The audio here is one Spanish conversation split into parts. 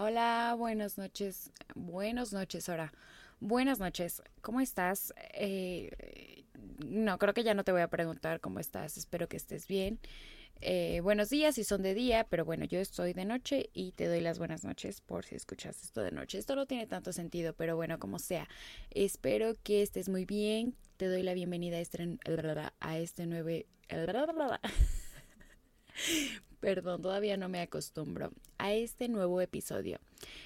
Hola, buenas noches, buenas noches ahora. Buenas noches, ¿cómo estás? Eh, no, creo que ya no te voy a preguntar cómo estás, espero que estés bien. Eh, buenos días si son de día, pero bueno, yo estoy de noche y te doy las buenas noches por si escuchas esto de noche. Esto no tiene tanto sentido, pero bueno, como sea. Espero que estés muy bien. Te doy la bienvenida a este, a este nuevo... Perdón, todavía no me acostumbro a este nuevo episodio.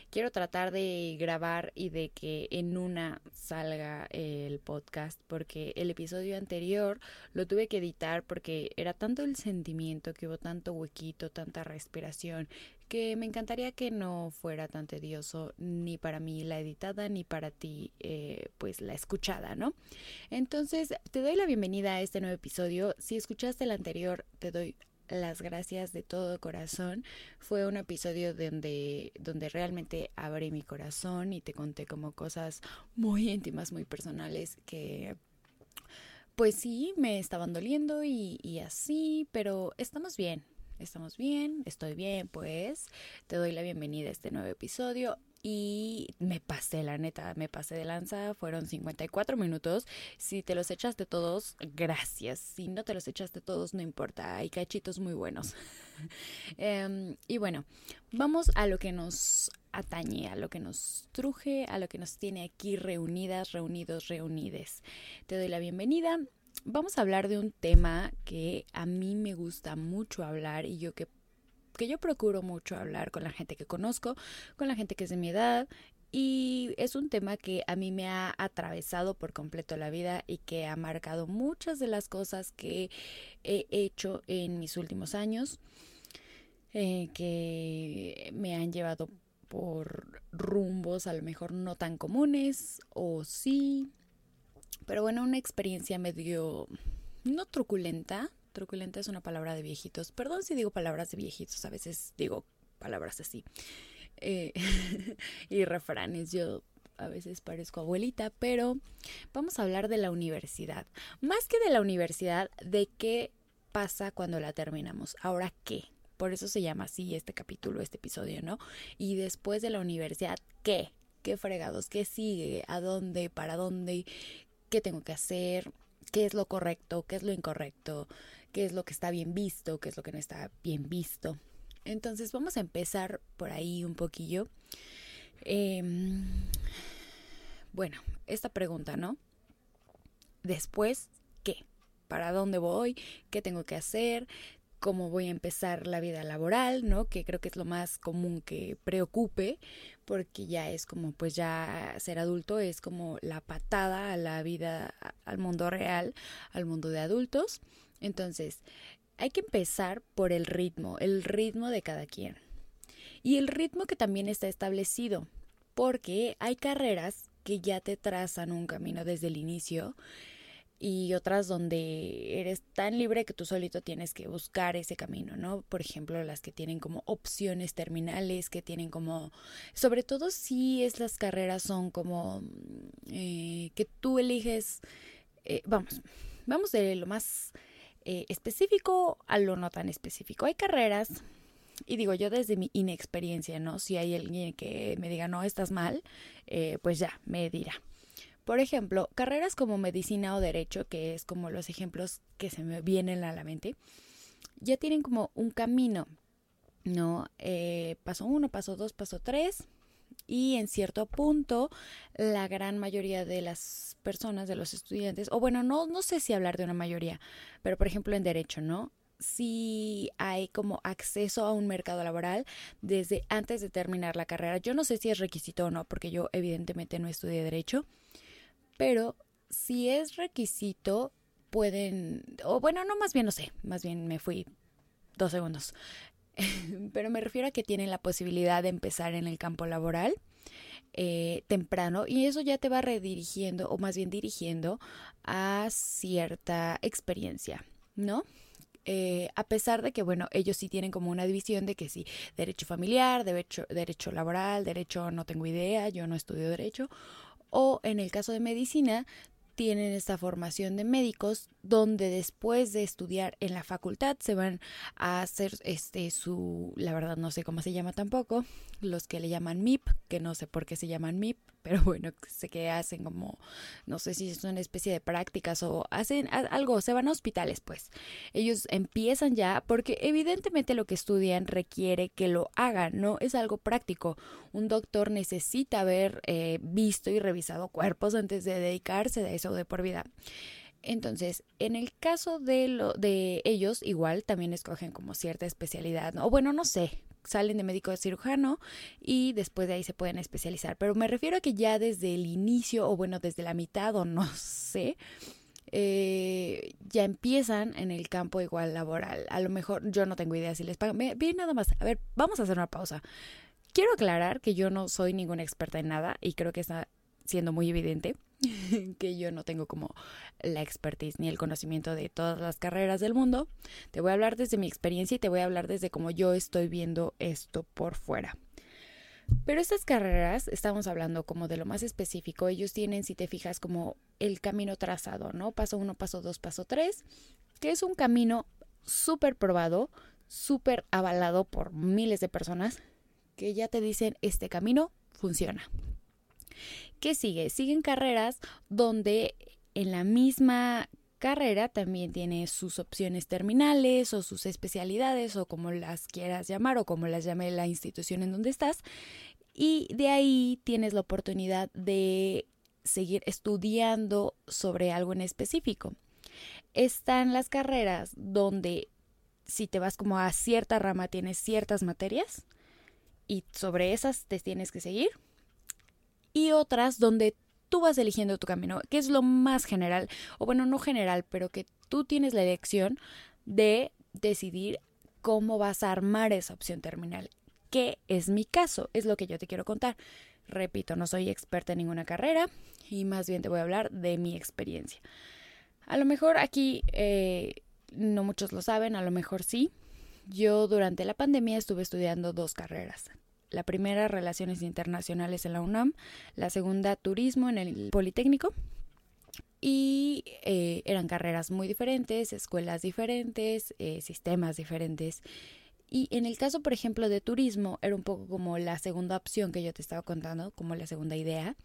Quiero tratar de grabar y de que en una salga el podcast porque el episodio anterior lo tuve que editar porque era tanto el sentimiento que hubo tanto huequito, tanta respiración que me encantaría que no fuera tan tedioso ni para mí la editada ni para ti eh, pues la escuchada, ¿no? Entonces te doy la bienvenida a este nuevo episodio. Si escuchaste el anterior, te doy las gracias de todo corazón. Fue un episodio donde, donde realmente abrí mi corazón y te conté como cosas muy íntimas, muy personales que pues sí, me estaban doliendo y, y así, pero estamos bien, estamos bien, estoy bien, pues te doy la bienvenida a este nuevo episodio y me pasé, la neta, me pasé de lanza, fueron 54 minutos. Si te los echaste todos, gracias. Si no te los echaste todos, no importa, hay cachitos muy buenos. Em, y bueno, vamos a lo que nos atañe, a lo que nos truje, a lo que nos tiene aquí reunidas, reunidos, reunides. Te doy la bienvenida. Vamos a hablar de un tema que a mí me gusta mucho hablar y yo que que yo procuro mucho hablar con la gente que conozco, con la gente que es de mi edad y es un tema que a mí me ha atravesado por completo la vida y que ha marcado muchas de las cosas que he hecho en mis últimos años, eh, que me han llevado por rumbos a lo mejor no tan comunes o sí, pero bueno, una experiencia medio no truculenta, Truculenta es una palabra de viejitos. Perdón si digo palabras de viejitos, a veces digo palabras así. Eh, y refranes, yo a veces parezco abuelita, pero vamos a hablar de la universidad. Más que de la universidad, de qué pasa cuando la terminamos. Ahora, ¿qué? Por eso se llama así este capítulo, este episodio, ¿no? Y después de la universidad, ¿qué? ¿Qué fregados? ¿Qué sigue? ¿A dónde? ¿Para dónde? ¿Qué tengo que hacer? ¿Qué es lo correcto? ¿Qué es lo incorrecto? Qué es lo que está bien visto, qué es lo que no está bien visto. Entonces vamos a empezar por ahí un poquillo. Em, bueno, esta pregunta, ¿no? Después, ¿qué? ¿Para dónde voy? ¿Qué tengo que hacer? ¿Cómo voy a empezar la vida laboral? ¿No? Que creo que es lo más común que preocupe, porque ya es como, pues ya ser adulto es como la patada a la vida, al mundo real, al mundo de adultos. Entonces, hay que empezar por el ritmo, el ritmo de cada quien. Y el ritmo que también está establecido, porque hay carreras que ya te trazan un camino desde el inicio y otras donde eres tan libre que tú solito tienes que buscar ese camino, ¿no? Por ejemplo, las que tienen como opciones terminales, que tienen como, sobre todo si es las carreras son como eh, que tú eliges, eh, vamos, vamos de lo más eh, específico a lo no tan específico. Hay carreras, y digo yo desde mi inexperiencia, ¿no? Si hay alguien que me diga, no, estás mal, eh, pues ya, me dirá. Por ejemplo, carreras como medicina o derecho, que es como los ejemplos que se me vienen a la mente, ya tienen como un camino, ¿no? Eh, paso uno, paso dos, paso tres, y en cierto punto la gran mayoría de las personas, de los estudiantes, o bueno, no, no sé si hablar de una mayoría, pero por ejemplo en derecho, ¿no? si hay como acceso a un mercado laboral desde antes de terminar la carrera. Yo no sé si es requisito o no, porque yo evidentemente no estudié derecho, pero si es requisito, pueden, o bueno, no, más bien no sé, más bien me fui dos segundos. pero me refiero a que tienen la posibilidad de empezar en el campo laboral eh, temprano y eso ya te va redirigiendo o más bien dirigiendo a cierta experiencia, ¿no? Eh, a pesar de que, bueno, ellos sí tienen como una división de que sí, derecho familiar, derecho, derecho laboral, derecho no tengo idea, yo no estudio derecho, o en el caso de medicina, tienen esta formación de médicos donde después de estudiar en la facultad se van a hacer este su la verdad no sé cómo se llama tampoco los que le llaman MIP que no sé por qué se llaman MIP pero bueno sé que hacen como no sé si es una especie de prácticas o hacen algo se van a hospitales pues. Ellos empiezan ya porque evidentemente lo que estudian requiere que lo hagan no es algo práctico. Un doctor necesita haber eh, visto y revisado cuerpos antes de dedicarse a eso de por vida. Entonces, en el caso de, lo, de ellos, igual también escogen como cierta especialidad, ¿no? o bueno, no sé, salen de médico cirujano y después de ahí se pueden especializar. Pero me refiero a que ya desde el inicio, o bueno, desde la mitad, o no sé, eh, ya empiezan en el campo igual laboral. A lo mejor yo no tengo idea si les pagan. Bien, nada más. A ver, vamos a hacer una pausa. Quiero aclarar que yo no soy ninguna experta en nada y creo que está siendo muy evidente. que yo no tengo como la expertise ni el conocimiento de todas las carreras del mundo. Te voy a hablar desde mi experiencia y te voy a hablar desde cómo yo estoy viendo esto por fuera. Pero estas carreras, estamos hablando como de lo más específico, ellos tienen, si te fijas, como el camino trazado, ¿no? Paso uno, paso dos, paso tres, que es un camino súper probado, súper avalado por miles de personas, que ya te dicen, este camino funciona. ¿Qué sigue? Siguen carreras donde en la misma carrera también tiene sus opciones terminales o sus especialidades o como las quieras llamar o como las llame la institución en donde estás. Y de ahí tienes la oportunidad de seguir estudiando sobre algo en específico. Están las carreras donde si te vas como a cierta rama tienes ciertas materias y sobre esas te tienes que seguir y otras donde tú vas eligiendo tu camino, que es lo más general, o bueno, no general, pero que tú tienes la elección de decidir cómo vas a armar esa opción terminal, que es mi caso, es lo que yo te quiero contar. Repito, no soy experta en ninguna carrera y más bien te voy a hablar de mi experiencia. A lo mejor aquí eh, no muchos lo saben, a lo mejor sí. Yo durante la pandemia estuve estudiando dos carreras, la primera, Relaciones Internacionales en la UNAM, la segunda, Turismo en el Politécnico. Y eh, eran carreras muy diferentes, escuelas diferentes, eh, sistemas diferentes. Y en el caso, por ejemplo, de turismo, era un poco como la segunda opción que yo te estaba contando, como la segunda idea.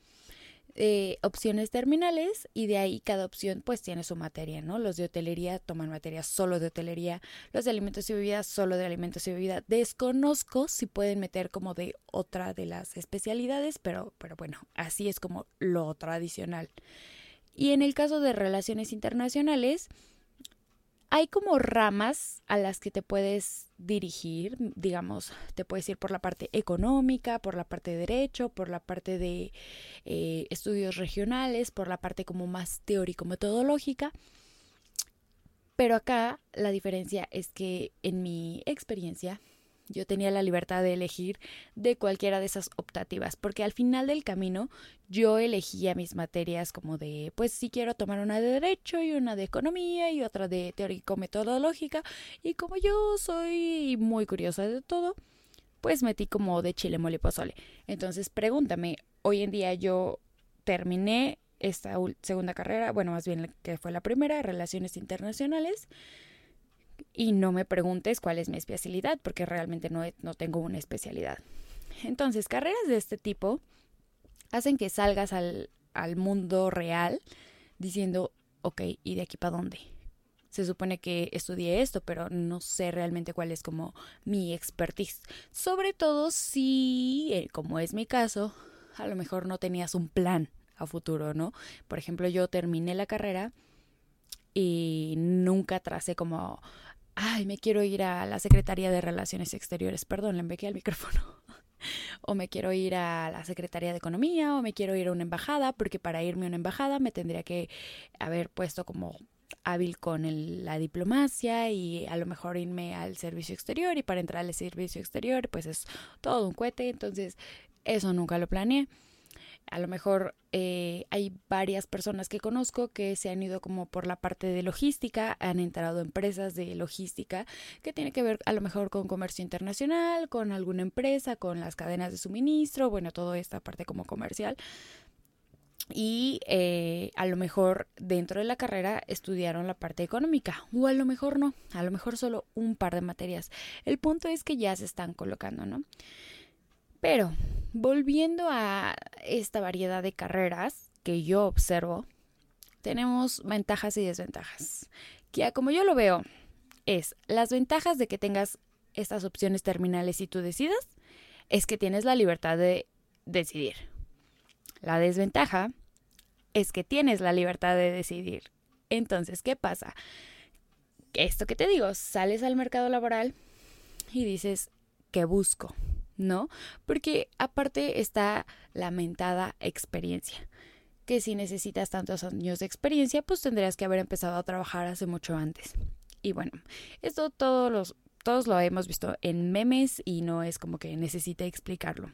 Eh, opciones terminales y de ahí cada opción pues tiene su materia, ¿no? Los de hotelería toman materia solo de hotelería, los de alimentos y bebidas solo de alimentos y bebidas. Desconozco si pueden meter como de otra de las especialidades, pero, pero bueno, así es como lo tradicional. Y en el caso de relaciones internacionales, hay como ramas a las que te puedes dirigir, digamos, te puedes ir por la parte económica, por la parte de derecho, por la parte de eh, estudios regionales, por la parte como más teórico-metodológica. Pero acá la diferencia es que en mi experiencia yo tenía la libertad de elegir de cualquiera de esas optativas, porque al final del camino yo elegía mis materias como de, pues si quiero tomar una de derecho y una de economía y otra de teórico-metodológica, y como yo soy muy curiosa de todo, pues metí como de chile, mole. Entonces pregúntame, hoy en día yo terminé esta segunda carrera, bueno, más bien que fue la primera, Relaciones Internacionales, y no me preguntes cuál es mi especialidad, porque realmente no, no tengo una especialidad. Entonces, carreras de este tipo hacen que salgas al, al mundo real diciendo, ok, ¿y de aquí para dónde? Se supone que estudié esto, pero no sé realmente cuál es como mi expertise. Sobre todo si, eh, como es mi caso, a lo mejor no tenías un plan a futuro, ¿no? Por ejemplo, yo terminé la carrera y nunca tracé como ay, me quiero ir a la Secretaría de Relaciones Exteriores, perdón, le envequé al micrófono. o me quiero ir a la Secretaría de Economía, o me quiero ir a una embajada, porque para irme a una embajada me tendría que haber puesto como hábil con la diplomacia y a lo mejor irme al servicio exterior y para entrar al servicio exterior pues es todo un cohete, entonces eso nunca lo planeé. A lo mejor eh, hay varias personas que conozco que se han ido como por la parte de logística, han entrado empresas de logística que tiene que ver a lo mejor con comercio internacional, con alguna empresa, con las cadenas de suministro, bueno, toda esta parte como comercial. y eh, a lo mejor dentro de la carrera estudiaron la parte económica o a lo mejor no, a lo mejor solo un par de materias. El punto es que ya se están colocando, ¿no? Pero volviendo a esta variedad de carreras que yo observo, tenemos ventajas y desventajas. Que como yo lo veo, es las ventajas de que tengas estas opciones terminales y tú decidas, es que tienes la libertad de decidir. La desventaja es que tienes la libertad de decidir. Entonces, ¿qué pasa? Esto que te digo, sales al mercado laboral y dices, ¿qué busco? ¿No? Porque aparte está la mentada experiencia, que si necesitas tantos años de experiencia, pues tendrías que haber empezado a trabajar hace mucho antes. Y bueno, esto todos los todos lo hemos visto en memes y no es como que necesite explicarlo.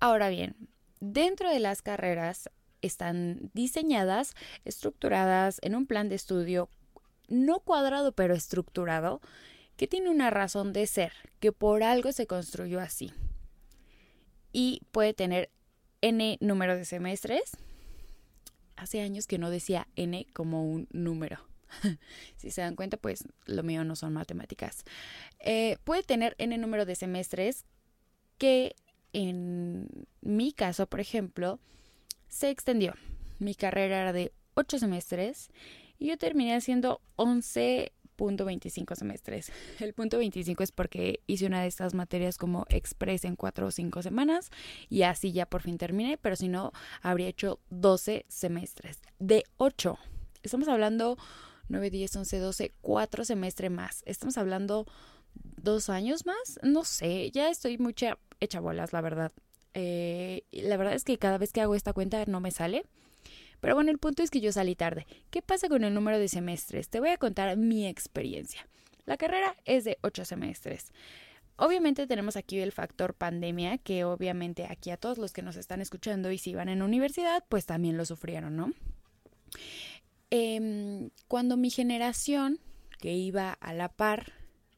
Ahora bien, dentro de las carreras están diseñadas, estructuradas en un plan de estudio no cuadrado pero estructurado, que tiene una razón de ser, que por algo se construyó así. Y puede tener n número de semestres. Hace años que no decía n como un número. si se dan cuenta, pues lo mío no son matemáticas. Eh, puede tener n número de semestres que en mi caso, por ejemplo, se extendió. Mi carrera era de 8 semestres y yo terminé haciendo 11.25 semestres. El punto 25 es porque hice una de estas materias como express en 4 o 5 semanas y así ya por fin terminé, pero si no, habría hecho 12 semestres. De 8. Estamos hablando 9, 10, 11, 12, 4 semestres más. Estamos hablando dos años más. No sé, ya estoy mucha hecha bolas, la verdad. Eh, la verdad es que cada vez que hago esta cuenta no me sale. Pero bueno, el punto es que yo salí tarde. ¿Qué pasa con el número de semestres? Te voy a contar mi experiencia. La carrera es de 8 semestres. Obviamente tenemos aquí el factor pandemia, que obviamente aquí a todos los que nos están escuchando y si van en universidad, pues también lo sufrieron, ¿no? Em, cuando mi generación, que iba a la par,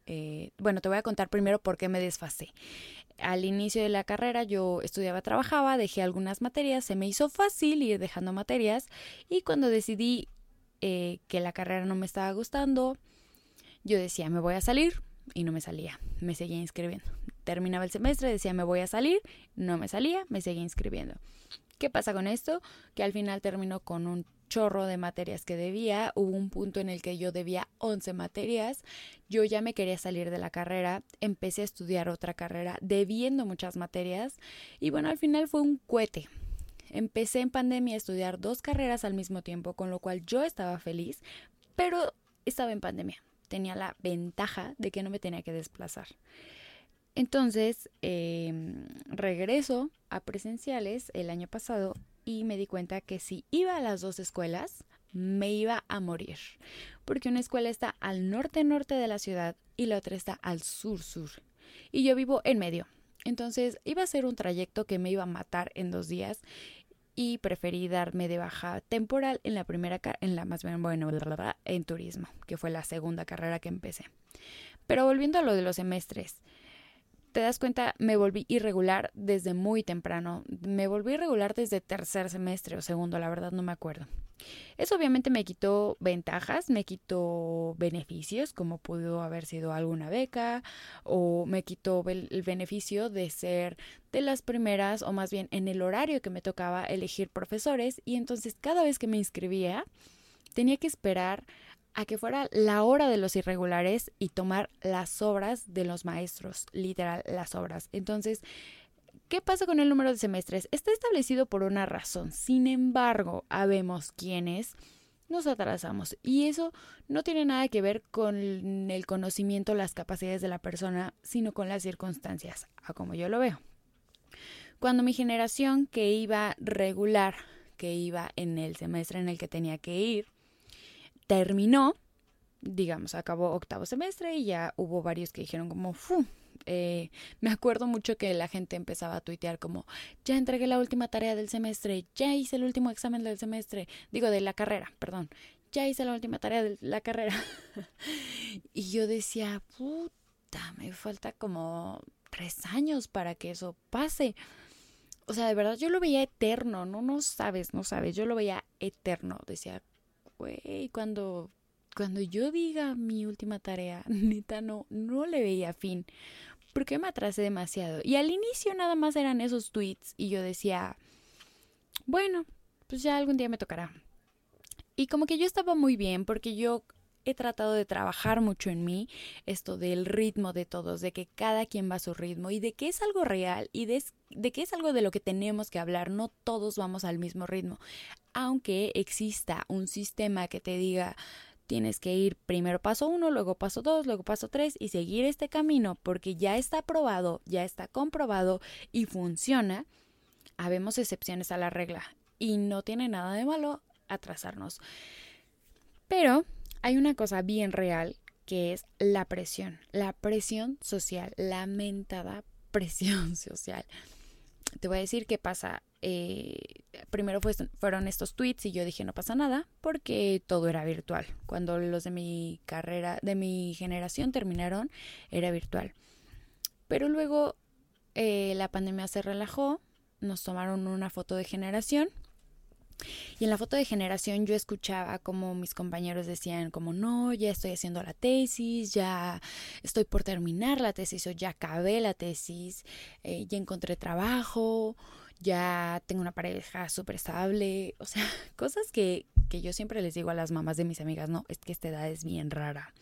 eh, bueno, te voy a contar primero por qué me desfasé al inicio de la carrera yo estudiaba, trabajaba, dejé algunas materias, se me hizo fácil ir dejando materias y cuando decidí eh, que la carrera no me estaba gustando, yo decía, me voy a salir y no me salía, me seguía inscribiendo. Terminaba el semestre, decía, me voy a salir, no me salía, me seguía inscribiendo. ¿Qué pasa con esto? Que al final terminó con un chorro de materias que debía. Hubo un punto en el que yo debía 11 materias. Yo ya me quería salir de la carrera. Empecé a estudiar otra carrera debiendo muchas materias. Y bueno, al final fue un cohete. Empecé en pandemia a estudiar dos carreras al mismo tiempo, con lo cual yo estaba feliz, pero estaba en pandemia. Tenía la ventaja de que no me tenía que desplazar. Entonces, em, regreso a presenciales el año pasado y me di cuenta que si iba a las dos escuelas, me iba a morir. Porque una escuela está al norte-norte de la ciudad y la otra está al sur-sur. Y yo vivo en medio. Entonces iba a ser un trayecto que me iba a matar en dos días y preferí darme de baja temporal en la primera, en la más bien, bueno, en turismo, que fue la segunda carrera que empecé. Pero volviendo a lo de los semestres, te das cuenta, me volví irregular desde muy temprano. Me volví irregular desde tercer semestre o segundo, la verdad no me acuerdo. Eso obviamente me quitó ventajas, me quitó beneficios, como pudo haber sido alguna beca, o me quitó el beneficio de ser de las primeras, o más bien en el horario que me tocaba elegir profesores, y entonces cada vez que me inscribía, tenía que esperar a que fuera la hora de los irregulares y tomar las obras de los maestros, literal, las obras. Entonces, ¿qué pasa con el número de semestres? Está establecido por una razón. Sin embargo, habemos quienes nos atrasamos y eso no tiene nada que ver con el conocimiento, las capacidades de la persona, sino con las circunstancias, a como yo lo veo. Cuando mi generación que iba regular, que iba en el semestre en el que tenía que ir, terminó, digamos, acabó octavo semestre y ya hubo varios que dijeron como, eh, me acuerdo mucho que la gente empezaba a tuitear como, ya entregué la última tarea del semestre, ya hice el último examen del semestre, digo, de la carrera, perdón, ya hice la última tarea de la carrera. y yo decía, puta, me falta como tres años para que eso pase. o sea, de verdad yo lo veía eterno, no, no sabes, no sabes, yo lo veía eterno. Decía, güey, cuando, cuando yo diga mi última tarea, neta, no, no le veía fin, porque me atrasé demasiado. Y al inicio nada más eran esos tweets y yo decía, bueno, pues ya algún día me tocará. Y como que yo estaba muy bien porque yo he tratado de trabajar mucho en mí esto del ritmo de todos, de que cada quien va a su ritmo y de que es algo real y de, de, que es algo de lo que tenemos que hablar, no todos vamos al mismo ritmo, aunque exista un sistema que te diga tienes que ir primero paso uno, luego paso dos, luego paso tres y seguir este camino porque ya está probado, ya está comprobado y funciona, habemos excepciones a la regla y no tiene nada de malo atrasarnos. Pero hay una cosa bien real que es la presión, la presión social, la mentada presión social. Te voy a decir qué pasa. Eh, primero fueron estos tweets y yo dije no pasa nada porque todo era virtual. Cuando los de mi carrera, de mi generación terminaron, era virtual. Pero luego eh, la pandemia se relajó, nos tomaron una foto de generación y en la foto de generación yo escuchaba como mis compañeros decían como no, ya estoy haciendo la tesis, ya estoy por terminar la tesis o ya acabé la tesis, eh, ya encontré trabajo, ya tengo una pareja súper estable, o sea, cosas que, que yo siempre les digo a las mamás de mis amigas, no, es que esta edad es bien rara.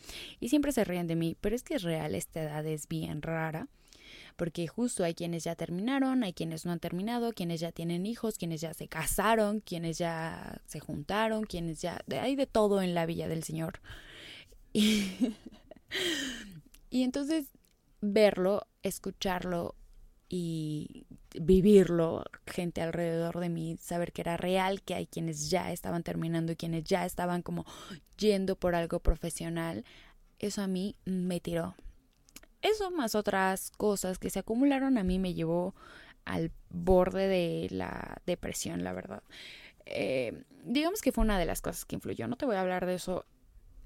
Y siempre se ríen de mí, pero es que es real, esta edad es bien rara porque justo hay quienes ya terminaron, hay quienes no han terminado, quienes ya tienen hijos, quienes ya se casaron, quienes ya se juntaron, quienes ya... Hay de todo en la Villa del Señor. Y, y entonces verlo, escucharlo y vivirlo, gente alrededor de mí, saber que era real, que hay quienes ya estaban terminando y quienes ya estaban como yendo por algo profesional, eso a mí me tiró, eso más otras cosas que se acumularon a mí me llevó al borde de la depresión, la verdad. Eh, digamos que fue una de las cosas que influyó. No te voy a hablar de eso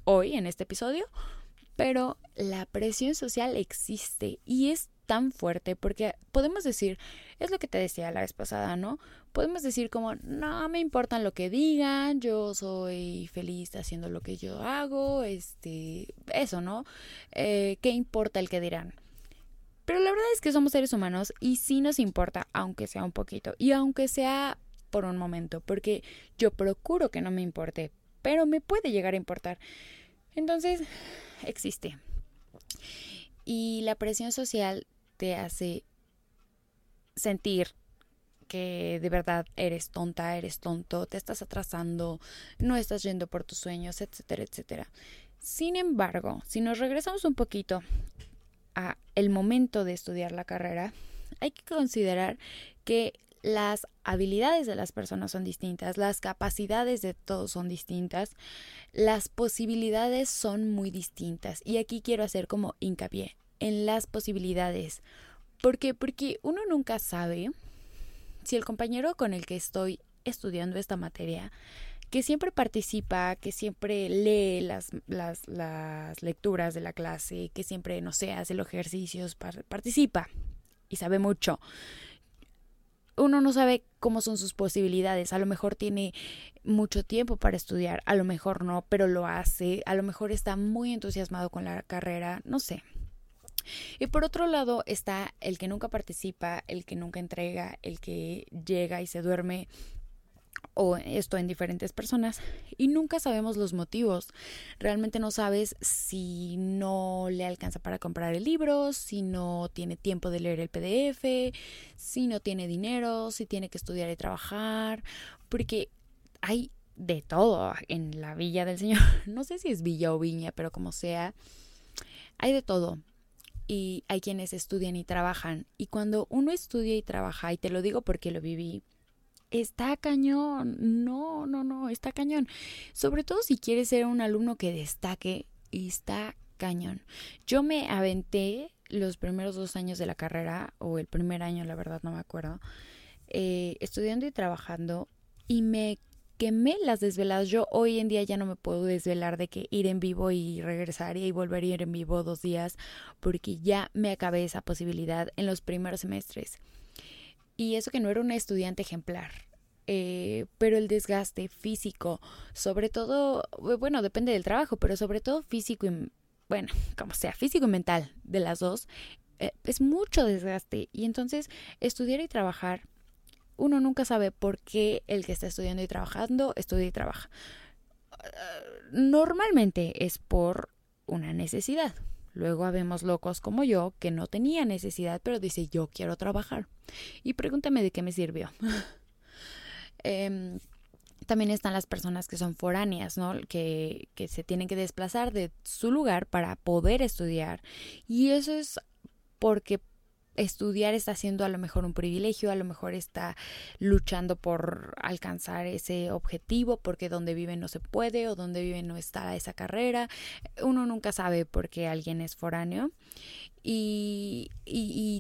hoy en este episodio, pero la presión social existe y es tan fuerte porque podemos decir, es lo que te decía la vez pasada, ¿no? Podemos decir como, no me importan lo que digan, yo soy feliz haciendo lo que yo hago, este, eso, ¿no? Eh, ¿Qué importa el que dirán? Pero la verdad es que somos seres humanos y sí nos importa, aunque sea un poquito, y aunque sea por un momento, porque yo procuro que no me importe, pero me puede llegar a importar. Entonces, existe. Y la presión social te hace sentir que de verdad eres tonta, eres tonto, te estás atrasando, no estás yendo por tus sueños, etcétera, etcétera. Sin embargo, si nos regresamos un poquito a el momento de estudiar la carrera, hay que considerar que las habilidades de las personas son distintas, las capacidades de todos son distintas, las posibilidades son muy distintas. Y aquí quiero hacer como hincapié en las posibilidades. ¿Por qué? Porque uno nunca sabe si el compañero con el que estoy estudiando esta materia, que siempre participa, que siempre lee las, las, las lecturas de la clase, que siempre, no sé, hace los ejercicios, participa y sabe mucho. Uno no sabe cómo son sus posibilidades. A lo mejor tiene mucho tiempo para estudiar, a lo mejor no, pero lo hace. A lo mejor está muy entusiasmado con la carrera, no sé. Y por otro lado está el que nunca participa, el que nunca entrega, el que llega y se duerme o esto en diferentes personas y nunca sabemos los motivos. Realmente no sabes si no le alcanza para comprar el libro, si no tiene tiempo de leer el PDF, si no tiene dinero, si tiene que estudiar y trabajar, porque hay de todo en la Villa del Señor. No sé si es Villa o Viña, pero como sea, hay de todo y hay quienes estudian y trabajan. Y cuando uno estudia y trabaja, y te lo digo porque lo viví, está cañón. No, no, no, está cañón. Sobre todo si quieres ser un alumno que destaque, está cañón. Yo me aventé los primeros dos años de la carrera, o el primer año, la verdad no me acuerdo, eh, estudiando y trabajando, y me quemé las desveladas. Yo hoy en día ya no me puedo desvelar de que ir en vivo y regresar y volver a ir en vivo dos días porque ya me acabé esa posibilidad en los primeros semestres. Y eso que no era una estudiante ejemplar. Eh, pero el desgaste físico, sobre todo, bueno, depende del trabajo, pero sobre todo físico y, bueno, como sea, físico y mental de las dos, eh, es mucho desgaste. Y entonces estudiar y trabajar, uno nunca sabe por qué el que está estudiando y trabajando estudia y trabaja. normalmente es por una necesidad. Luego habemos locos como yo que no tenía necesidad, pero dice yo quiero trabajar. Y pregúntame de qué me sirvió. Em, también están las personas que son foráneas, ¿no? Que, que se tienen que desplazar de su lugar para poder estudiar. Y eso es porque estudiar está siendo a lo mejor un privilegio, a lo mejor está luchando por alcanzar ese objetivo, porque donde vive no se puede o donde vive no está esa carrera. Uno nunca sabe por qué alguien es foráneo. Y,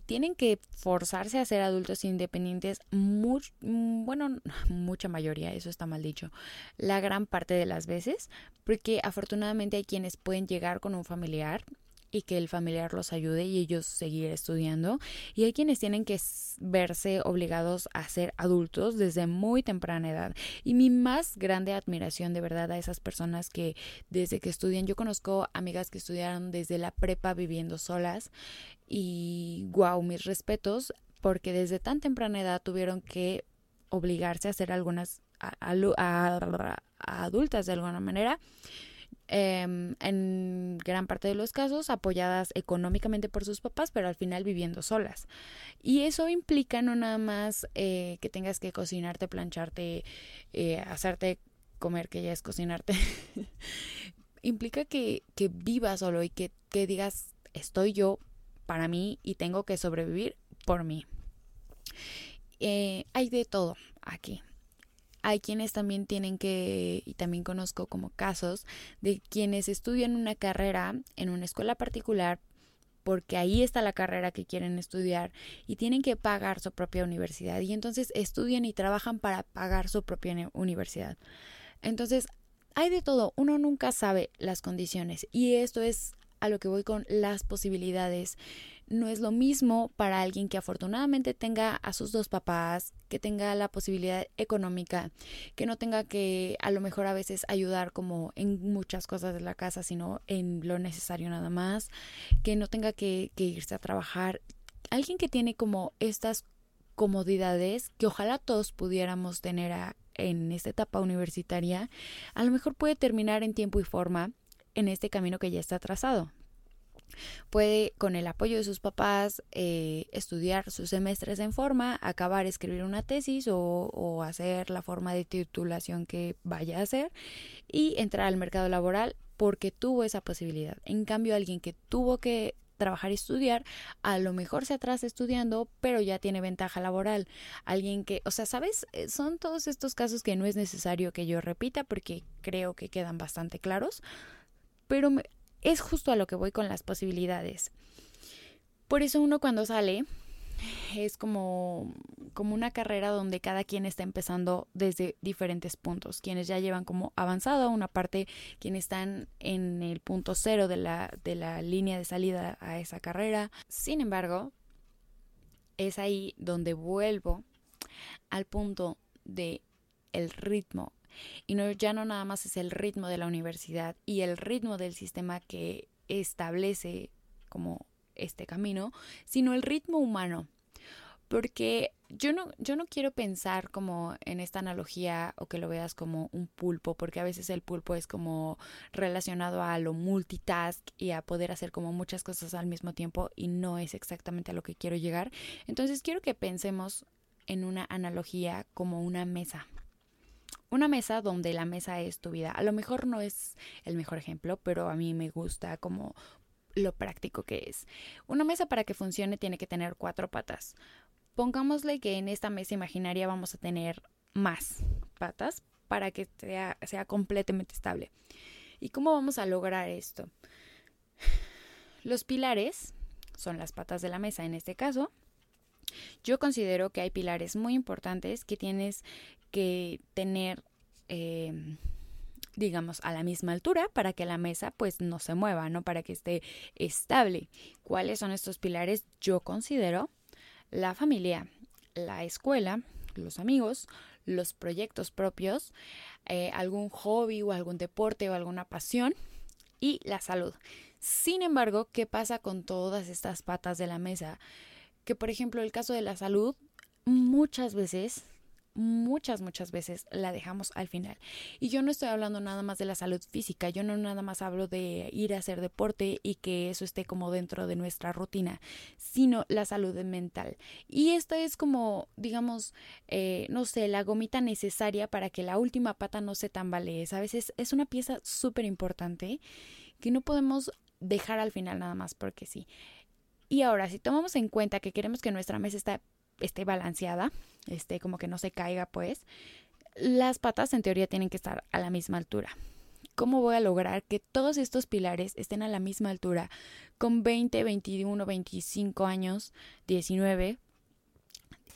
tienen que forzarse a ser adultos independientes, bueno, mucha mayoría, eso está mal dicho, la gran parte de las veces, porque afortunadamente hay quienes pueden llegar con un familiar y que el familiar los ayude y ellos seguir estudiando. Y hay quienes tienen que verse obligados a ser adultos desde muy temprana edad. Y mi más grande admiración de verdad a esas personas que desde que estudian, yo conozco amigas que estudiaron desde la prepa viviendo solas y wow, mis respetos porque desde tan temprana edad tuvieron que obligarse a hacer algunas adultas de alguna manera Em, en gran parte de los casos apoyadas económicamente por sus papás, pero al final viviendo solas. Y eso implica no nada más eh, que tengas que cocinarte, plancharte, eh, hacerte comer, que ya es cocinarte. implica que, que vivas solo y que, que digas, estoy yo para mí y tengo que sobrevivir por mí. Eh, hay de todo aquí. Hay quienes también tienen que, y también conozco como casos, de quienes estudian una carrera en una escuela particular porque ahí está la carrera que quieren estudiar y tienen que pagar su propia universidad y entonces estudian y trabajan para pagar su propia universidad. Entonces, hay de todo, uno nunca sabe las condiciones y esto es a lo que voy con las posibilidades no es lo mismo para alguien que afortunadamente tenga a sus dos papás, que tenga la posibilidad económica, que no tenga que a lo mejor a veces ayudar como en muchas cosas de la casa, sino en lo necesario nada más, que no tenga que, irse a trabajar. Alguien que tiene como estas comodidades que ojalá todos pudiéramos tener en esta etapa universitaria, a lo mejor puede terminar en tiempo y forma en este camino que ya está trazado. Puede, con el apoyo de sus papás, eh, estudiar sus semestres en forma, acabar, escribir una tesis o, o hacer la forma de titulación que vaya a hacer y entrar al mercado laboral porque tuvo esa posibilidad. En cambio, alguien que tuvo que trabajar y estudiar, a lo mejor se atrasa estudiando, pero ya tiene ventaja laboral. Alguien que, o sea, ¿sabes? Eh, son todos estos casos que no es necesario que yo repita porque creo que quedan bastante claros, pero es justo a lo que voy con las posibilidades. Por eso uno cuando sale es como, como una carrera donde cada quien está empezando desde diferentes puntos. Quienes ya llevan como avanzado una parte, quienes están en el punto cero de la, de la línea de salida a esa carrera. Sin embargo, es ahí donde vuelvo al punto de el ritmo y no, ya no nada más es el ritmo de la universidad y el ritmo del sistema que establece como este camino, sino el ritmo humano. Porque yo no, yo no quiero pensar como en esta analogía o que lo veas como un pulpo, porque a veces el pulpo es como relacionado a lo multitask y a poder hacer como muchas cosas al mismo tiempo y no es exactamente a lo que quiero llegar. Entonces quiero que pensemos en una analogía como una mesa. Una mesa donde la mesa es tu vida. A lo mejor no es el mejor ejemplo, pero a mí me gusta como lo práctico que es. Una mesa para que funcione tiene que tener cuatro patas. Pongámosle que en esta mesa imaginaria vamos a tener más patas para que sea, sea completamente estable. ¿Y cómo vamos a lograr esto? Los pilares son las patas de la mesa en este caso. Yo considero que hay pilares muy importantes que tienes que tener, em, digamos, a la misma altura para que la mesa pues no se mueva, ¿no? Para que esté estable. ¿Cuáles son estos pilares? Yo considero la familia, la escuela, los amigos, los proyectos propios, eh, algún hobby o algún deporte o alguna pasión y la salud. Sin embargo, ¿qué pasa con todas estas patas de la mesa? Que por ejemplo el caso de la salud, muchas veces muchas, muchas veces la dejamos al final. Y yo no estoy hablando nada más de la salud física, yo no nada más hablo de ir a hacer deporte y que eso esté como dentro de nuestra rutina, sino la salud mental. Y esta es como, digamos, eh, no sé, la gomita necesaria para que la última pata no se tambalee. A veces es una pieza súper importante que no podemos dejar al final nada más porque sí. Y ahora, si tomamos en cuenta que queremos que nuestra mesa está esté balanceada, este, como que no se caiga, pues, las patas en teoría tienen que estar a la misma altura. ¿Cómo voy a lograr que todos estos pilares estén a la misma altura con 20, 21, 25 años, 19?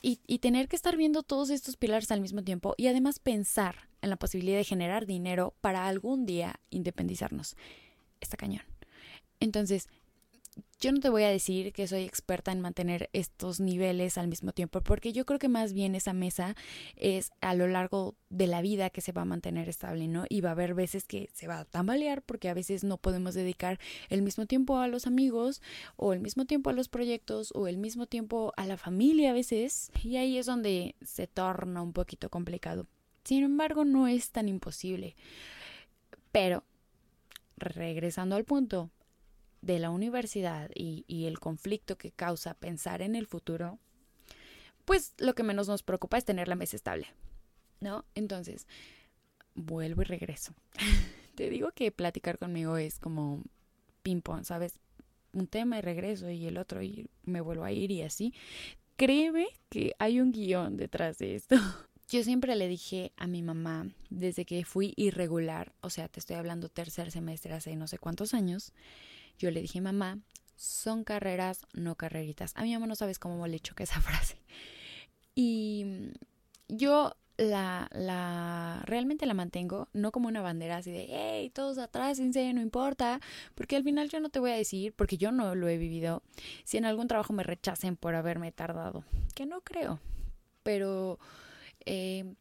Y, y tener que estar viendo todos estos pilares al mismo tiempo y además pensar en la posibilidad de generar dinero para algún día independizarnos. Está cañón. Entonces, yo no te voy a decir que soy experta en mantener estos niveles al mismo tiempo, porque yo creo que más bien esa mesa es a lo largo de la vida que se va a mantener estable, ¿no? Y va a haber veces que se va a tambalear porque a veces no podemos dedicar el mismo tiempo a los amigos o el mismo tiempo a los proyectos o el mismo tiempo a la familia a veces. Y ahí es donde se torna un poquito complicado. Sin embargo, no es tan imposible. Pero, regresando al punto, de la universidad y, el conflicto que causa pensar en el futuro, pues lo que menos nos preocupa es tener la mesa estable, ¿no? Entonces, vuelvo y regreso. Te digo que platicar conmigo es como ping-pong, ¿sabes? Un tema y regreso y el otro y me vuelvo a ir y así. Créeme que hay un guion detrás de esto. Yo siempre le dije a mi mamá, desde que fui irregular, o sea, te estoy hablando tercer semestre hace no sé cuántos años, yo le dije, mamá, son carreras, no carreritas. A mi mamá no sabes cómo le choca esa frase. Y yo la, la realmente la mantengo, no como una bandera así de, hey, todos atrás, no importa, porque al final yo no te voy a decir, porque yo no lo he vivido, si en algún trabajo me rechacen por haberme tardado, que no creo, pero eh,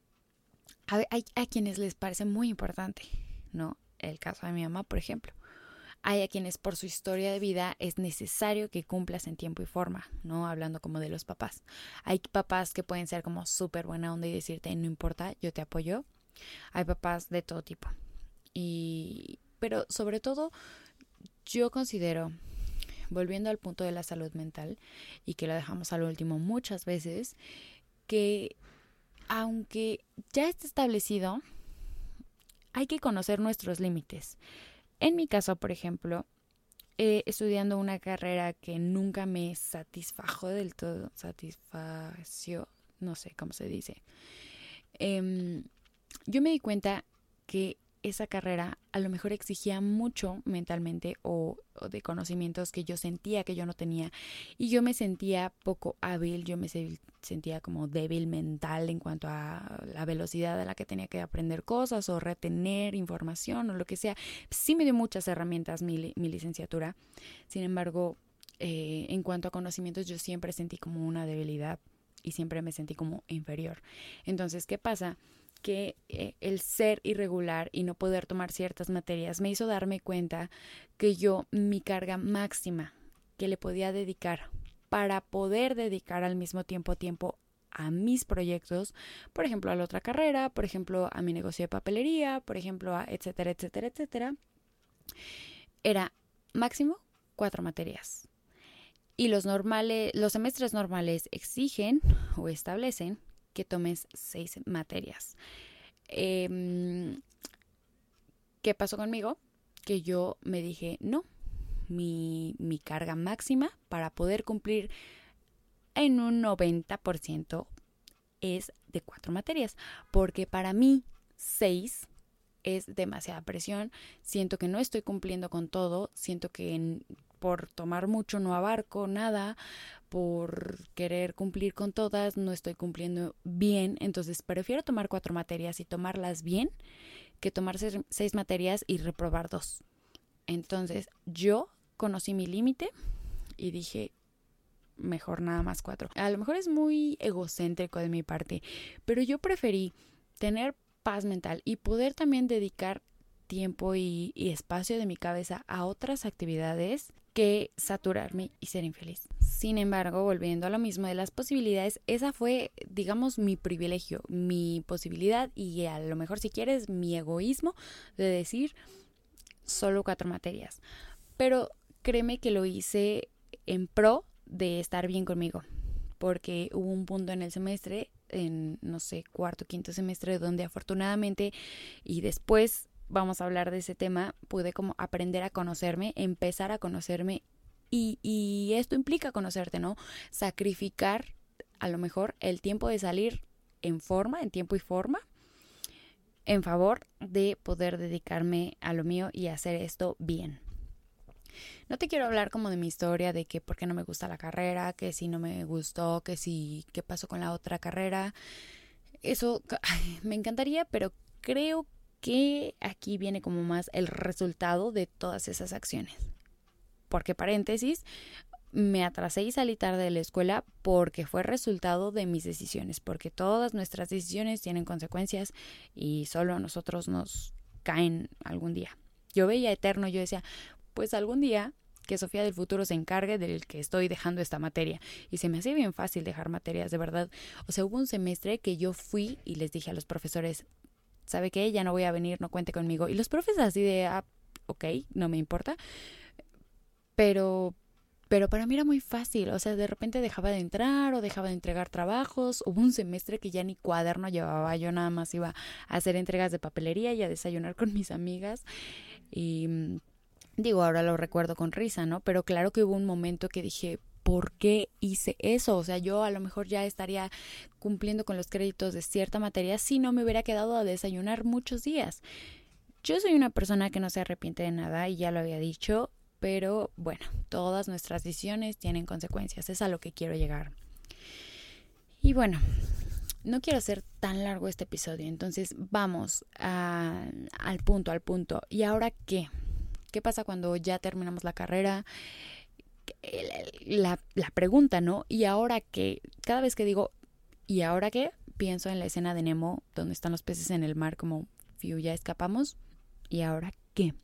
hay, hay quienes les parece muy importante, ¿no? El caso de mi mamá, por ejemplo. Hay a quienes por su historia de vida es necesario que cumplas en tiempo y forma, ¿no? Hablando como de los papás. Hay papás que pueden ser como súper buena onda y decirte, no importa, yo te apoyo. Hay papás de todo tipo. Y, pero sobre todo, yo considero, volviendo al punto de la salud mental, y que lo dejamos al último muchas veces, que aunque ya esté establecido, hay que conocer nuestros límites. En mi caso, por ejemplo, eh, estudiando una carrera que nunca me satisfajo del todo, satisfació, no sé cómo se dice. Em, yo me di cuenta que esa carrera a lo mejor exigía mucho mentalmente o, de conocimientos que yo sentía que yo no tenía y yo me sentía poco hábil, yo me sentía como débil mental en cuanto a la velocidad a la que tenía que aprender cosas o retener información o lo que sea. Sí me dio muchas herramientas mi, mi licenciatura, sin embargo, eh, en cuanto a conocimientos yo siempre sentí como una debilidad y siempre me sentí como inferior. Entonces, ¿qué pasa? Que eh, el ser irregular y no poder tomar ciertas materias me hizo darme cuenta que yo mi carga máxima que le podía dedicar para poder dedicar al mismo tiempo tiempo a mis proyectos, por ejemplo a la otra carrera, por ejemplo a mi negocio de papelería, por ejemplo a etcétera, etcétera, etcétera, era máximo cuatro materias. Y los normales, los semestres normales exigen o establecen que tomes seis materias. Em, ¿Qué pasó conmigo? Que yo me dije, no, mi, mi carga máxima para poder cumplir en un 90% es de cuatro materias, porque para mí seis es demasiada presión, siento que no estoy cumpliendo con todo, siento que por tomar mucho no abarco nada, por querer cumplir con todas, no estoy cumpliendo bien, entonces prefiero tomar cuatro materias y tomarlas bien que tomar seis, materias y reprobar dos. Entonces yo conocí mi límite y dije, mejor nada más cuatro. A lo mejor es muy egocéntrico de mi parte, pero yo preferí tener paz mental y poder también dedicar tiempo y, espacio de mi cabeza a otras actividades que saturarme y ser infeliz. Sin embargo, volviendo a lo mismo de las posibilidades, esa fue, digamos, mi privilegio, mi posibilidad y a lo mejor si quieres mi egoísmo de decir solo cuatro materias. Pero créeme que lo hice en pro de estar bien conmigo, porque hubo un punto en el semestre, en no sé, cuarto, quinto semestre, donde afortunadamente y después vamos a hablar de ese tema, pude como aprender a conocerme, empezar a conocerme y, esto implica conocerte, ¿no? Sacrificar a lo mejor el tiempo de salir en forma, en tiempo y forma, en favor de poder dedicarme a lo mío y hacer esto bien. No te quiero hablar como de mi historia, de que por qué no me gusta la carrera, que si no me gustó, que si qué pasó con la otra carrera. Eso me encantaría, pero creo que aquí viene como más el resultado de todas esas acciones. Porque paréntesis, me atrasé y salí tarde de la escuela porque fue resultado de mis decisiones, porque todas nuestras decisiones tienen consecuencias y solo a nosotros nos caen algún día. Yo veía eterno, yo decía, pues algún día que Sofía del futuro se encargue del que estoy dejando esta materia. Y se me hacía bien fácil dejar materias, de verdad. O sea, hubo un semestre que yo fui y les dije a los profesores, ¿sabe qué? Ya no voy a venir, no cuente conmigo. Y los profesores así de, ah, ok, no me importa. Pero, pero para mí era muy fácil, o sea, de repente dejaba de entrar o dejaba de entregar trabajos. Hubo un semestre que ya ni cuaderno llevaba, yo nada más iba a hacer entregas de papelería y a desayunar con mis amigas. Y Digo, ahora lo recuerdo con risa, ¿no? Pero claro que hubo un momento que dije, ¿por qué hice eso? O sea, yo a lo mejor ya estaría cumpliendo con los créditos de cierta materia si no me hubiera quedado a desayunar muchos días. Yo soy una persona que no se arrepiente de nada y ya lo había dicho, pero bueno, todas nuestras decisiones tienen consecuencias, es a lo que quiero llegar. Y bueno, no quiero hacer tan largo este episodio, entonces vamos al punto, al punto. ¿Y ahora qué? ¿Qué pasa cuando ya terminamos la carrera? La, pregunta, ¿no? Y ahora que, cada vez que digo, ¿y ahora qué? Pienso en la escena de Nemo, donde están los peces en el mar, como, fiu, ya escapamos. ¿Y ahora qué?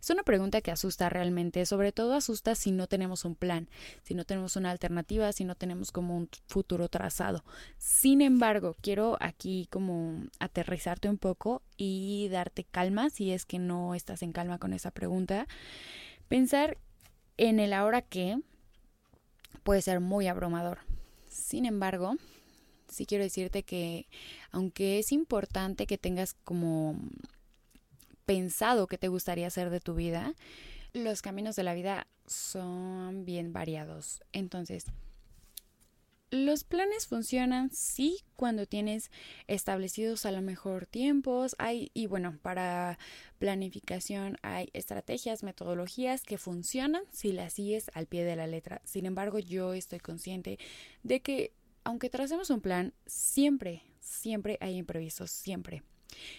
Es una pregunta que asusta realmente, sobre todo asusta si no tenemos un plan, si no tenemos una alternativa, si no tenemos como un futuro trazado. Sin embargo, quiero aquí como aterrizarte un poco y darte calma si es que no estás en calma con esa pregunta. Pensar en el ahora que puede ser muy abrumador. Sin embargo, sí quiero decirte que aunque es importante que tengas como pensado que te gustaría hacer de tu vida, los caminos de la vida son bien variados. Entonces, los planes funcionan sí cuando tienes establecidos a lo mejor tiempos, hay y bueno, para planificación hay estrategias, metodologías que funcionan si las sigues al pie de la letra. Sin embargo, yo estoy consciente de que aunque tracemos un plan, siempre, siempre hay imprevistos, siempre.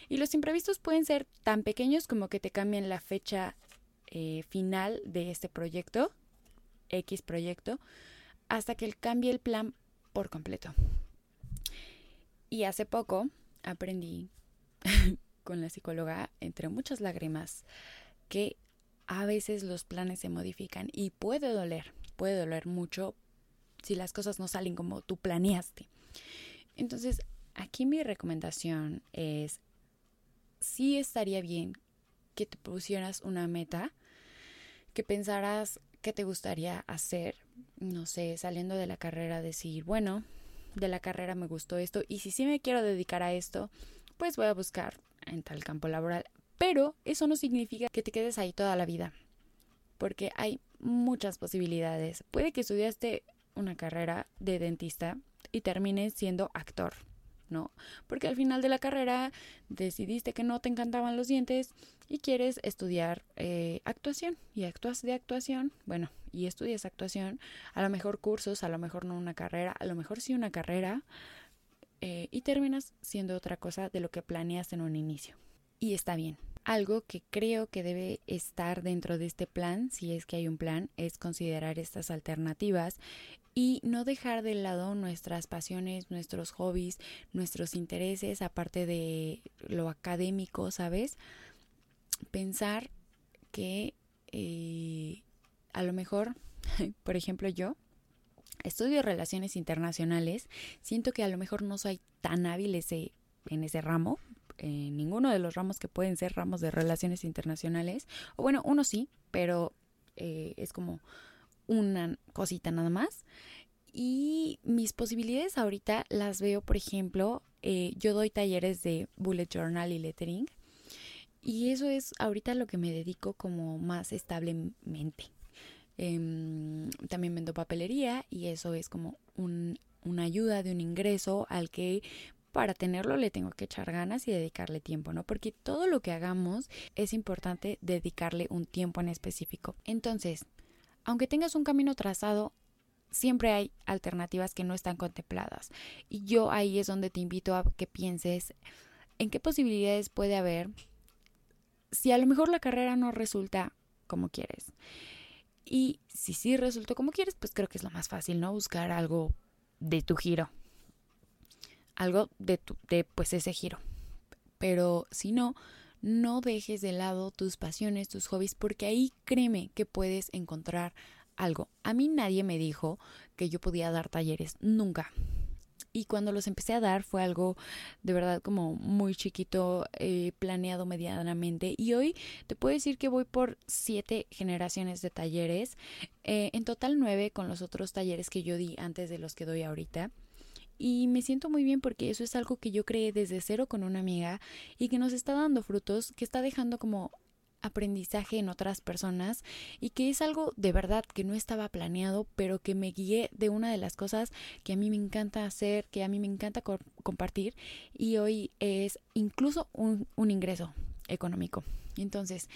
Y los imprevistos pueden ser tan pequeños como que te cambien la fecha eh, final de este proyecto, X proyecto, hasta que cambie el plan por completo. Y hace poco aprendí con la psicóloga, entre muchas lágrimas, que a veces los planes se modifican y puede doler, puede doler mucho si las cosas no salen como tú planeaste. Entonces, Aquí mi recomendación es, sí estaría bien que te pusieras una meta, que pensaras qué te gustaría hacer, no sé, saliendo de la carrera, decir, bueno, de la carrera me gustó esto y si sí me quiero dedicar a esto, pues voy a buscar en tal campo laboral. Pero eso no significa que te quedes ahí toda la vida, porque hay muchas posibilidades. Puede que estudiaste una carrera de dentista y termines siendo actor ¿no? Porque al final de la carrera decidiste que no te encantaban los dientes y quieres estudiar eh, actuación y actúas de actuación, bueno, y estudias actuación, a lo mejor cursos, a lo mejor no una carrera, a lo mejor sí una carrera eh, y terminas siendo otra cosa de lo que planeaste en un inicio. Y está bien. Algo que creo que debe estar dentro de este plan, si es que hay un plan, es considerar estas alternativas y no dejar de lado nuestras pasiones, nuestros hobbies, nuestros intereses, aparte de lo académico, ¿sabes? Pensar que eh, a lo mejor, por ejemplo yo, estudio relaciones internacionales, siento que a lo mejor no soy tan hábil ese, en ese ramo, en ninguno de los ramos que pueden ser ramos de relaciones internacionales, o bueno, uno sí, pero eh, es como una cosita nada más. Y mis posibilidades ahorita las veo, por ejemplo, eh, yo doy talleres de bullet journal y lettering. Y eso es ahorita lo que me dedico como más establemente. Em, también vendo papelería y eso es como una ayuda de un ingreso al que para tenerlo le tengo que echar ganas y dedicarle tiempo, ¿no? Porque todo lo que hagamos es importante dedicarle un tiempo en específico. Entonces, aunque tengas un camino trazado, siempre hay alternativas que no están contempladas. Y yo ahí es donde te invito a que pienses en qué posibilidades puede haber si a lo mejor la carrera no resulta como quieres. Y si sí resultó como quieres, pues creo que es lo más fácil, ¿no? Buscar algo de tu giro. Algo de, tu, de pues ese giro. Pero si no, no dejes de lado tus pasiones, tus hobbies, porque ahí créeme que puedes encontrar algo. A mí nadie me dijo que yo podía dar talleres, nunca. Y cuando los empecé a dar fue algo de verdad como muy chiquito, eh, planeado medianamente. Y hoy te puedo decir que voy por siete generaciones de talleres, eh, en total nueve con los otros talleres que yo di antes de los que doy ahorita. Y me siento muy bien porque eso es algo que yo creé desde cero con una amiga y que nos está dando frutos, que está dejando como aprendizaje en otras personas y que es algo de verdad que no estaba planeado, pero que me guié de una de las cosas que a mí me encanta hacer, que a mí me encanta compartir y hoy es incluso un, un ingreso económico. Entonces,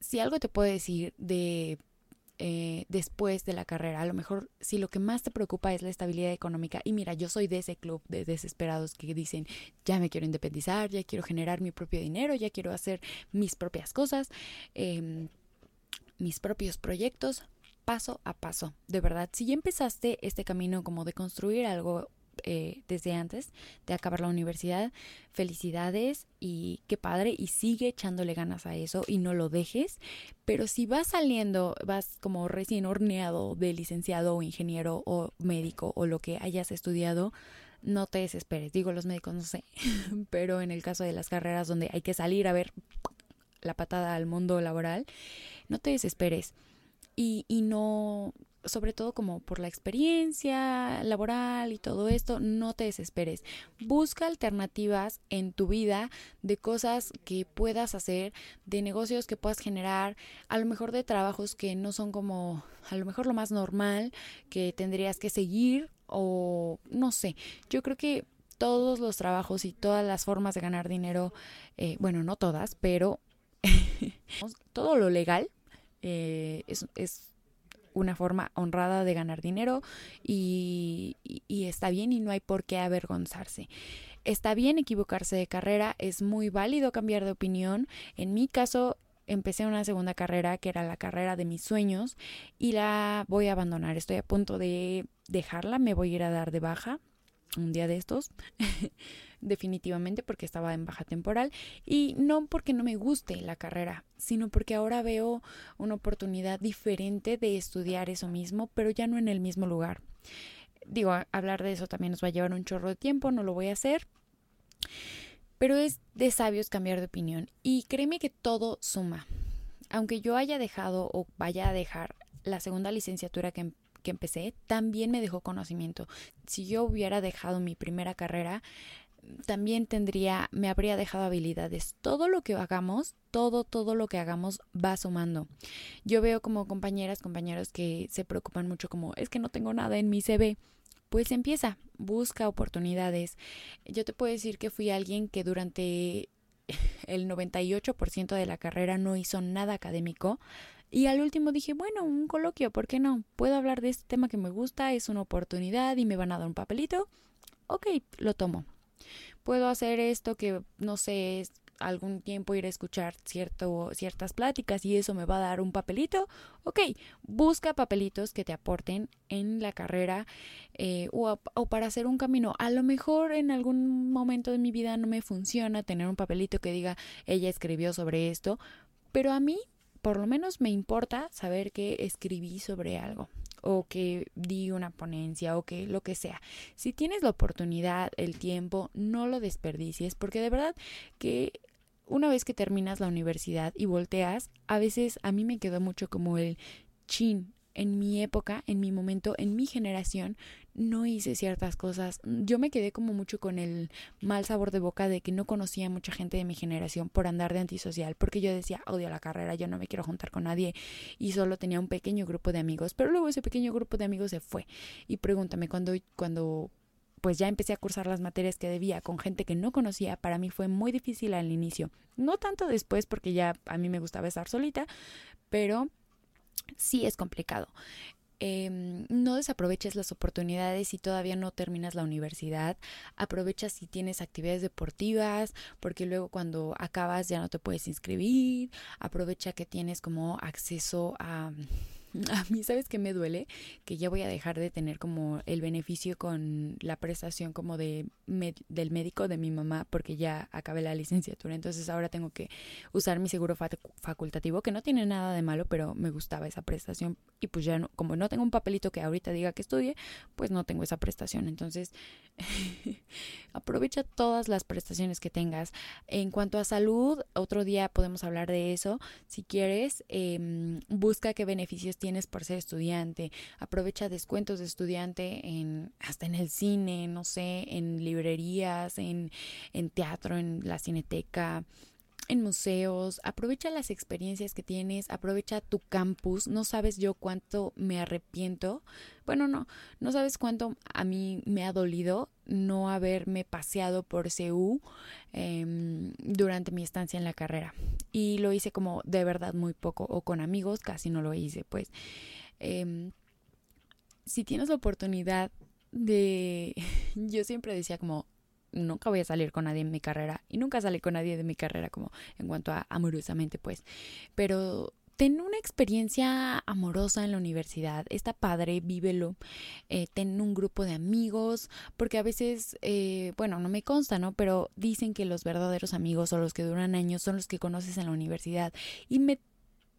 si algo te puedo decir de eh, después de la carrera. A lo mejor si lo que más te preocupa es la estabilidad económica, y mira, yo soy de ese club de desesperados que dicen, ya me quiero independizar, ya quiero generar mi propio dinero, ya quiero hacer mis propias cosas, em, mis propios proyectos, paso a paso. De verdad, si ya empezaste este camino como de construir algo eh, desde antes de acabar la universidad. Felicidades y qué padre y sigue echándole ganas a eso y no lo dejes. Pero si vas saliendo, vas como recién horneado de licenciado o ingeniero o médico o lo que hayas estudiado, no te desesperes. Digo, los médicos no sé, pero en el caso de las carreras donde hay que salir a ver la patada al mundo laboral, no te desesperes. Y, y no sobre todo como por la experiencia laboral y todo esto, no te desesperes. Busca alternativas en tu vida de cosas que puedas hacer, de negocios que puedas generar, a lo mejor de trabajos que no son como a lo mejor lo más normal que tendrías que seguir o no sé. Yo creo que todos los trabajos y todas las formas de ganar dinero, eh, bueno, no todas, pero todo lo legal eh, es, es una forma honrada de ganar dinero y, está bien y no hay por qué avergonzarse. Está bien equivocarse de carrera, es muy válido cambiar de opinión. En mi caso, empecé una segunda carrera que era la carrera de mis sueños y la voy a abandonar. Estoy a punto de dejarla, me voy a ir a dar de baja un día de estos. definitivamente porque estaba en baja temporal y no porque no me guste la carrera, sino porque ahora veo una oportunidad diferente de estudiar eso mismo, pero ya no en el mismo lugar. Digo, hablar de eso también nos va a llevar un chorro de tiempo, no lo voy a hacer. Pero es de sabios cambiar de opinión y créeme que todo suma. Aunque yo haya dejado o vaya a dejar la segunda licenciatura que, que empecé, también me dejó conocimiento. Si yo hubiera dejado mi primera carrera, también tendría, me habría dejado habilidades. Todo lo que hagamos, todo, todo lo que hagamos va sumando. Yo veo como compañeras, compañeros que se preocupan mucho como, es que no tengo nada en mi CV. Pues empieza, busca oportunidades. Yo te puedo decir que fui alguien que durante el 98% de la carrera no hizo nada académico. Y al último dije, bueno, un coloquio, ¿por qué no? Puedo hablar de este tema que me gusta, es una oportunidad y me van a dar un papelito. Ok, lo tomo puedo hacer esto que, no sé, algún tiempo ir a escuchar cierto, ciertas pláticas y eso me va a dar un papelito, ok, busca papelitos que te aporten en la carrera eh, o, o, para hacer un camino. A lo mejor en algún momento de mi vida no me funciona tener un papelito que diga ella escribió sobre esto, pero a mí por lo menos me importa saber que escribí sobre algo o que di una ponencia o que lo que sea. Si tienes la oportunidad, el tiempo, no lo desperdicies porque de verdad que una vez que terminas la universidad y volteas, a veces a mí me quedó mucho como el chin, en mi época, en mi momento, en mi generación, no hice ciertas cosas. Yo me quedé como mucho con el mal sabor de boca de que no conocía a mucha gente de mi generación por andar de antisocial, porque yo decía, odio la carrera, yo no me quiero juntar con nadie y solo tenía un pequeño grupo de amigos, pero luego ese pequeño grupo de amigos se fue. Y pregúntame, cuando, cuando pues ya empecé a cursar las materias que debía con gente que no conocía, para mí fue muy difícil al inicio. No tanto después porque ya a mí me gustaba estar solita, pero sí es complicado. Em, no desaproveches las oportunidades si todavía no terminas la universidad. Aprovecha si tienes actividades deportivas, porque luego cuando acabas ya no te puedes inscribir. Aprovecha que tienes como acceso a A mí, ¿sabes qué me duele? Que ya voy a dejar de tener como el beneficio con la prestación como de del médico de mi mamá porque ya acabé la licenciatura. Entonces ahora tengo que usar mi seguro facultativo, que no tiene nada de malo, pero me gustaba esa prestación. Y pues ya no, como no tengo un papelito que ahorita diga que estudie, pues no tengo esa prestación. Entonces, aprovecha todas las prestaciones que tengas. En cuanto a salud, otro día podemos hablar de eso. Si quieres, eh, busca qué beneficios tienes por ser estudiante, aprovecha descuentos de estudiante en hasta en el cine, no sé, en librerías, en, en teatro, en la cineteca, en museos, aprovecha las experiencias que tienes, aprovecha tu campus, no sabes yo cuánto me arrepiento, bueno, no, no sabes cuánto a mí me ha dolido no haberme paseado por CU em, durante mi estancia en la carrera. Y lo hice como de verdad muy poco, o con amigos, casi no lo hice, pues. Em, si tienes la oportunidad de, yo siempre decía como, nunca voy a salir con nadie en mi carrera y nunca salí con nadie de mi carrera como en cuanto a amorosamente pues pero ten una experiencia amorosa en la universidad, está padre, vívelo, eh, ten un grupo de amigos, porque a veces, eh, bueno, no me consta, ¿no? Pero dicen que los verdaderos amigos o los que duran años son los que conoces en la universidad y me,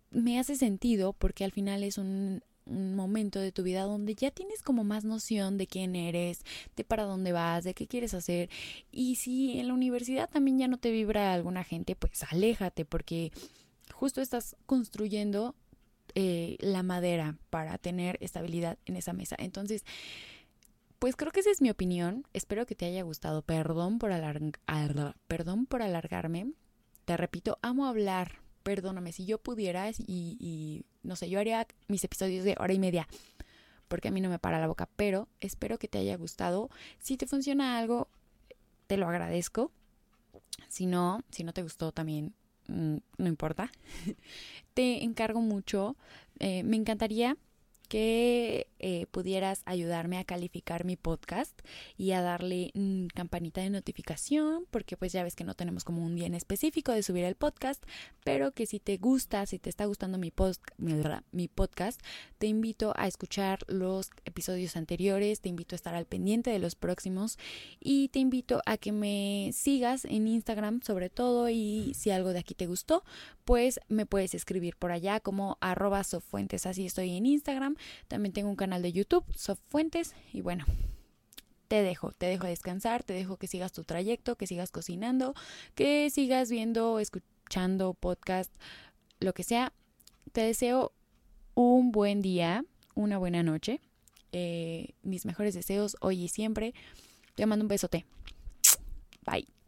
me hace sentido porque al final es un un momento de tu vida donde ya tienes como más noción de quién eres, de para dónde vas, de qué quieres hacer. Y si en la universidad también ya no te vibra alguna gente, pues aléjate porque justo estás construyendo eh, la madera para tener estabilidad en esa mesa. Entonces, pues creo que esa es mi opinión. Espero que te haya gustado. Perdón por, perdón por alargarme. Te repito, amo hablar, perdóname, si yo pudiera y, no sé, yo haría mis episodios de hora y media, porque a mí no me para la boca, pero espero que te haya gustado. Si te funciona algo, te lo agradezco. Si no, si no te gustó también, mm, no importa. te encargo mucho. Eh, me encantaría que eh, pudieras ayudarme a calificar mi podcast y a darle mm, campanita de notificación, porque pues ya ves que no tenemos como un día específico de subir el podcast, pero que si te gusta, si te está gustando mi, mi podcast, te invito a escuchar los episodios anteriores, te invito a estar al pendiente de los próximos y te invito a que me sigas en Instagram sobre todo y si algo de aquí te gustó, pues me puedes escribir por allá como arroba sofuentes, así estoy en Instagram también tengo un canal de YouTube, Fuentes, y bueno, te dejo, te dejo descansar, te dejo que sigas tu trayecto, que sigas cocinando, que sigas viendo, escuchando podcast, lo que sea. Te deseo un buen día, una buena noche. Eh, mis mejores deseos hoy y siempre. Te mando un besote. Bye.